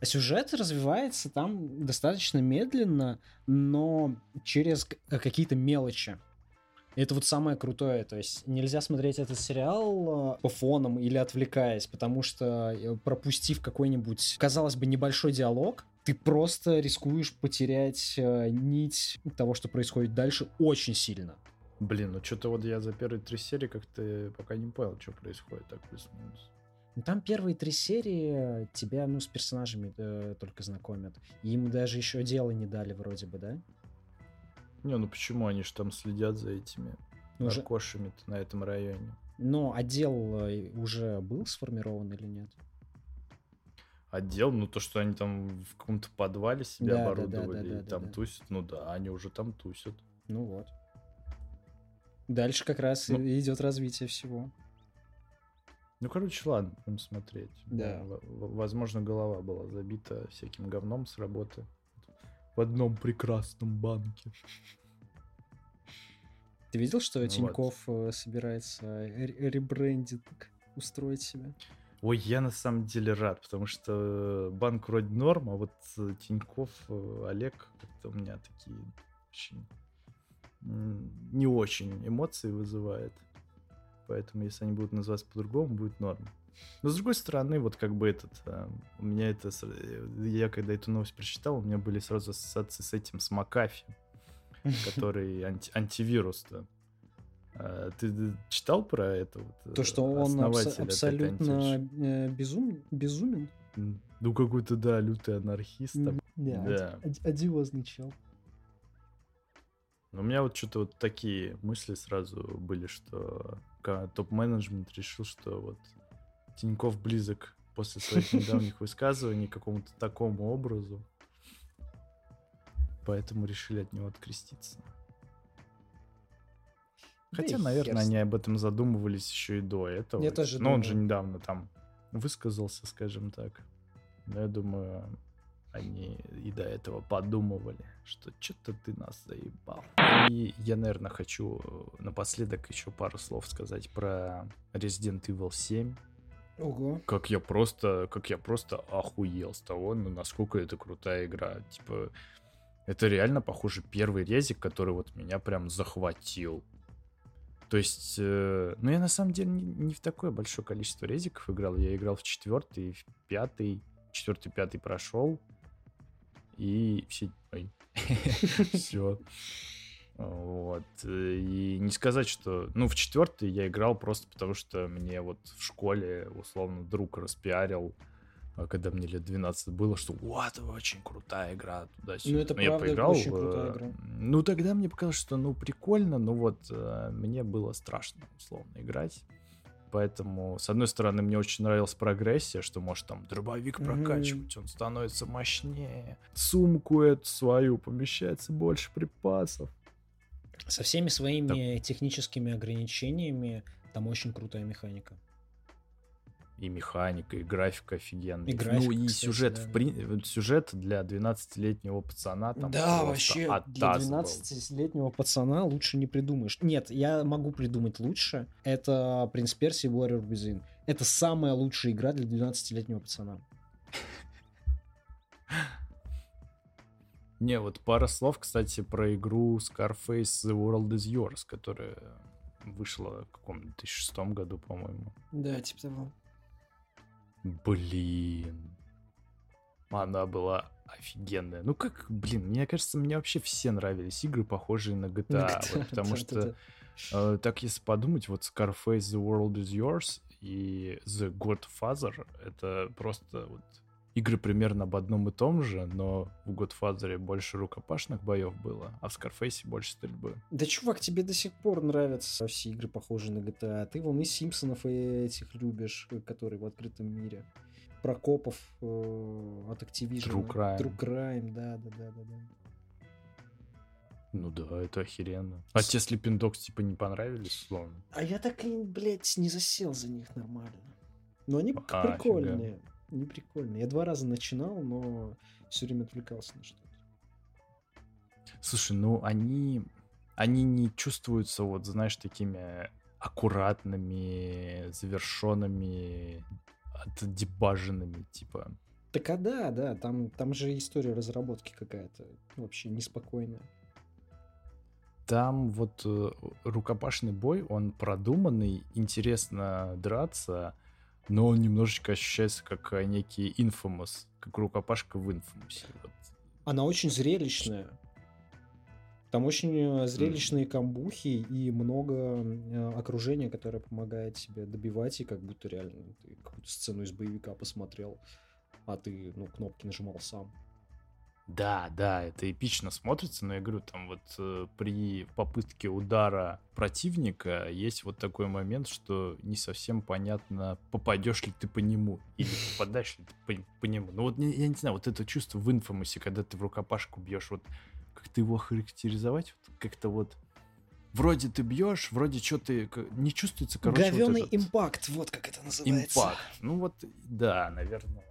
А сюжет развивается там достаточно медленно, но через какие-то мелочи. Это вот самое крутое. То есть нельзя смотреть этот сериал э, по фонам или отвлекаясь, потому что э, пропустив какой-нибудь, казалось бы, небольшой диалог, ты просто рискуешь потерять э, нить того, что происходит дальше, очень сильно. Блин, ну что-то вот я за первые три серии как-то пока не понял, что происходит так плюс-минус. Ну, там первые три серии тебя, ну, с персонажами э, только знакомят. И им даже еще дело не дали вроде бы, да? Не, ну почему они же там следят за этими ну, наркошами на этом районе? Но отдел э, уже был сформирован или нет? Отдел, ну то, что они там в каком-то подвале себя да, оборудовали да, да, да, и там да. тусят, ну да, они уже там тусят. Ну вот. Дальше как раз ну, идет развитие всего. Ну, короче, ладно, будем смотреть. Да. Возможно, голова была забита всяким говном с работы. В одном прекрасном банке. Ты видел, что ну, Тиньков вот. Э, собирается ребрендинг устроить себе? Ой, я на самом деле рад, потому что банк вроде норм, а вот э, Тиньков, э, Олег, как-то у меня такие очень не очень эмоции вызывает. Поэтому, если они будут называться по-другому, будет норм. Но с другой стороны, вот как бы этот, э, у меня это, я когда эту новость прочитал, у меня были сразу ассоциации с этим, с Макафи, который анти антивирус-то. А, ты читал про это? Вот, То, что он абс- абсолютно э, безум, безумен? Ну, какой-то, да, лютый анархист. Там. Да, да. Од- одиозный чел. Ну, у меня вот что-то вот такие мысли сразу были, что топ-менеджмент решил, что вот Тиньков близок после своих недавних высказываний к какому-то такому образу. Поэтому решили от него откреститься. Хотя, и наверное, они об этом задумывались еще и до этого. Я тоже Но он же думаю. недавно там высказался, скажем так. Но я думаю, они и до этого подумывали, что что-то ты нас заебал. И я, наверное, хочу напоследок еще пару слов сказать про Resident Evil 7. Ого. Как я просто, как я просто охуел с того, ну, насколько это крутая игра. Типа, это реально, похоже, первый резик, который вот меня прям захватил. То есть, э, ну, я на самом деле не, не в такое большое количество резиков играл. Я играл в четвертый, в пятый, четвертый, пятый прошел. И все... Все. Вот. И не сказать, что... Ну, в четвертый я играл просто потому, что мне вот в школе, условно, друг распиарил, когда мне лет 12 было, что вот, очень крутая игра туда-сюда. Ну, это Но я правда поиграл, очень крутая э, игра. Ну, тогда мне показалось, что, ну, прикольно, но вот э, мне было страшно, условно, играть. Поэтому, с одной стороны, мне очень нравилась прогрессия, что можешь там дробовик прокачивать, он становится мощнее. Сумку эту свою помещается больше припасов. Со всеми своими техническими ограничениями там очень крутая механика. И механика, и графика офигенная. И ну графика, и кстати, сюжет, да. в при- сюжет для 12-летнего пацана там да, вообще, для атас был. 12-летнего пацана лучше не придумаешь. Нет, я могу придумать лучше. Это Принц Перси Warrior Within. Это самая лучшая игра для 12-летнего пацана. Не, вот пара слов, кстати, про игру Scarface The World Is Yours, которая вышла в каком-то 2006 году, по-моему. Да, типа того. Блин. Она была офигенная. Ну как, блин, мне кажется, мне вообще все нравились игры, похожие на GTA. Ну, вот да, потому да, что, да, да. э, так если подумать, вот Scarface The World Is Yours и The Godfather, это просто вот игры примерно об одном и том же, но в Godfather больше рукопашных боев было, а в Scarface больше стрельбы. Да, чувак, тебе до сих пор нравятся все игры, похожие на GTA. Ты вон и Симпсонов и этих любишь, которые в открытом мире. Прокопов э, от Activision. True Crime. True Crime, да, да, да, да, да. Ну да, это охеренно. А те Dogs типа не понравились, словно? А я так и, блядь, не засел за них нормально. Но они к- А, прикольные. Не прикольные. Я два раза начинал, но все время отвлекался на что-то. Слушай, ну они, они не чувствуются, вот, знаешь, такими аккуратными, завершенными, отдебаженными, типа. Так а да, да, там, там же история разработки какая-то вообще неспокойная. Там вот э, рукопашный бой, он продуманный, интересно драться, но он немножечко ощущается как э, некий инфомус, как рукопашка в инфомусе. Вот. Она очень зрелищная. Там очень э, зрелищные камбухи и много э, окружения, которое помогает тебе добивать, и как будто реально ты какую-то сцену из боевика посмотрел, а ты, ну, кнопки нажимал сам. Да, да, это эпично смотрится, но я говорю, там вот э, при попытке удара противника есть вот такой момент, что не совсем понятно, попадешь ли ты по нему или попадаешь ли ты по, по нему. Ну вот я не знаю, вот это чувство в инфомусе, когда ты в рукопашку бьешь, вот как ты его характеризовать, вот как-то вот вроде ты бьешь, вроде что ты не чувствуется, короче, вот Говёный этот импакт, вот как это называется. импакт. Ну вот, да, наверное,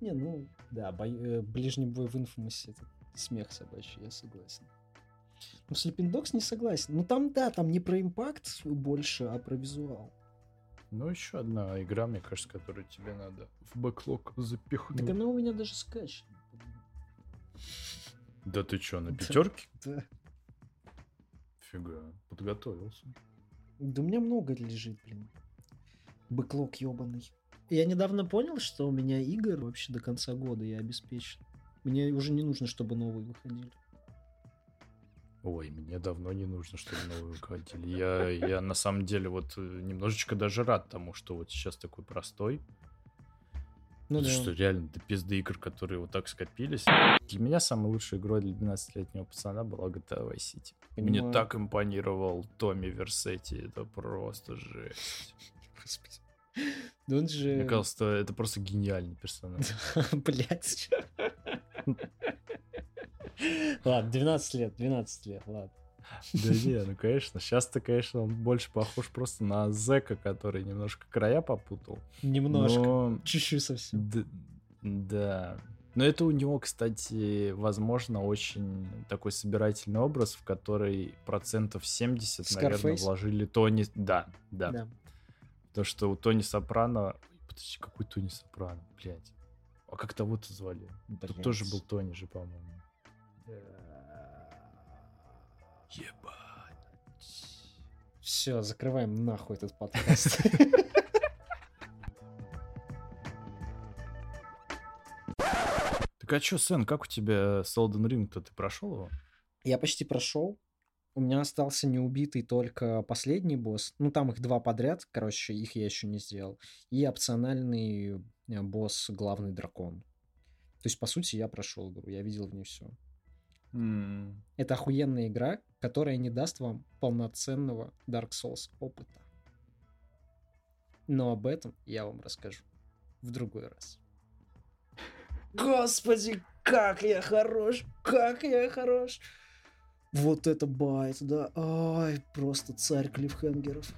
Не, ну, да, бой- э, ближний бой в Инфомусе это смех собачий, я согласен. Ну, Sleeping Dogs не согласен. Ну, там, да, там не про импакт больше, а про визуал. Ну, еще одна игра, мне кажется, которую тебе надо в бэклог запихнуть. Так она у меня даже скачана. Да ты что, на пятерке? Да. Фига, подготовился. Да у меня много лежит, блин. Бэклог ебаный. Я недавно понял, что у меня игр вообще до конца года я обеспечен. Мне уже не нужно, чтобы новые выходили. Ой, мне давно не нужно, чтобы новые выходили. Я, я на самом деле вот э, немножечко даже рад тому, что вот сейчас такой простой. Ну Потому да. что реально до пизды игр, которые вот так скопились. Для меня самой лучшей игрой для 12-летнего пацана была GTA Vice City. Мне Понимаю. так импонировал Томми Версетти. Это просто жесть. Господи. Да он же... Мне кажется, это просто гениальный персонаж. Блять. Ладно, 12 лет, 12 лет, ладно. Да не, ну конечно. Сейчас-то, конечно, он больше похож просто на зэка, который немножко края попутал. Немножко. Но... Чуть-чуть совсем. Д- Да. Но это у него, кстати, возможно, очень такой собирательный образ, в который процентов 70, наверное, Scarface? вложили Тони... Да, да. Да. То, что у Тони Сопрано... Ой, Подожди, какой Тони Сопрано, блядь? А как того-то звали? Тут Блядь. тоже был Тони же, по-моему. Ебать. Все, закрываем нахуй этот подкаст. Так а чё, Сэн, как у тебя с Elden Ring-то? Ты прошел его? Я почти прошел. У меня остался неубитый только последний босс. Ну, там их два подряд, короче, их я еще не сделал. И опциональный э, босс, главный дракон. То есть, по сути, я прошел игру, я видел в ней все. Это охуенная игра, которая не даст вам полноценного Dark Souls опыта. Но об этом я вам расскажу в другой раз. Господи, как я хорош, как я хорош. Вот это байт, да. Ай, просто царь клиффхенгеров.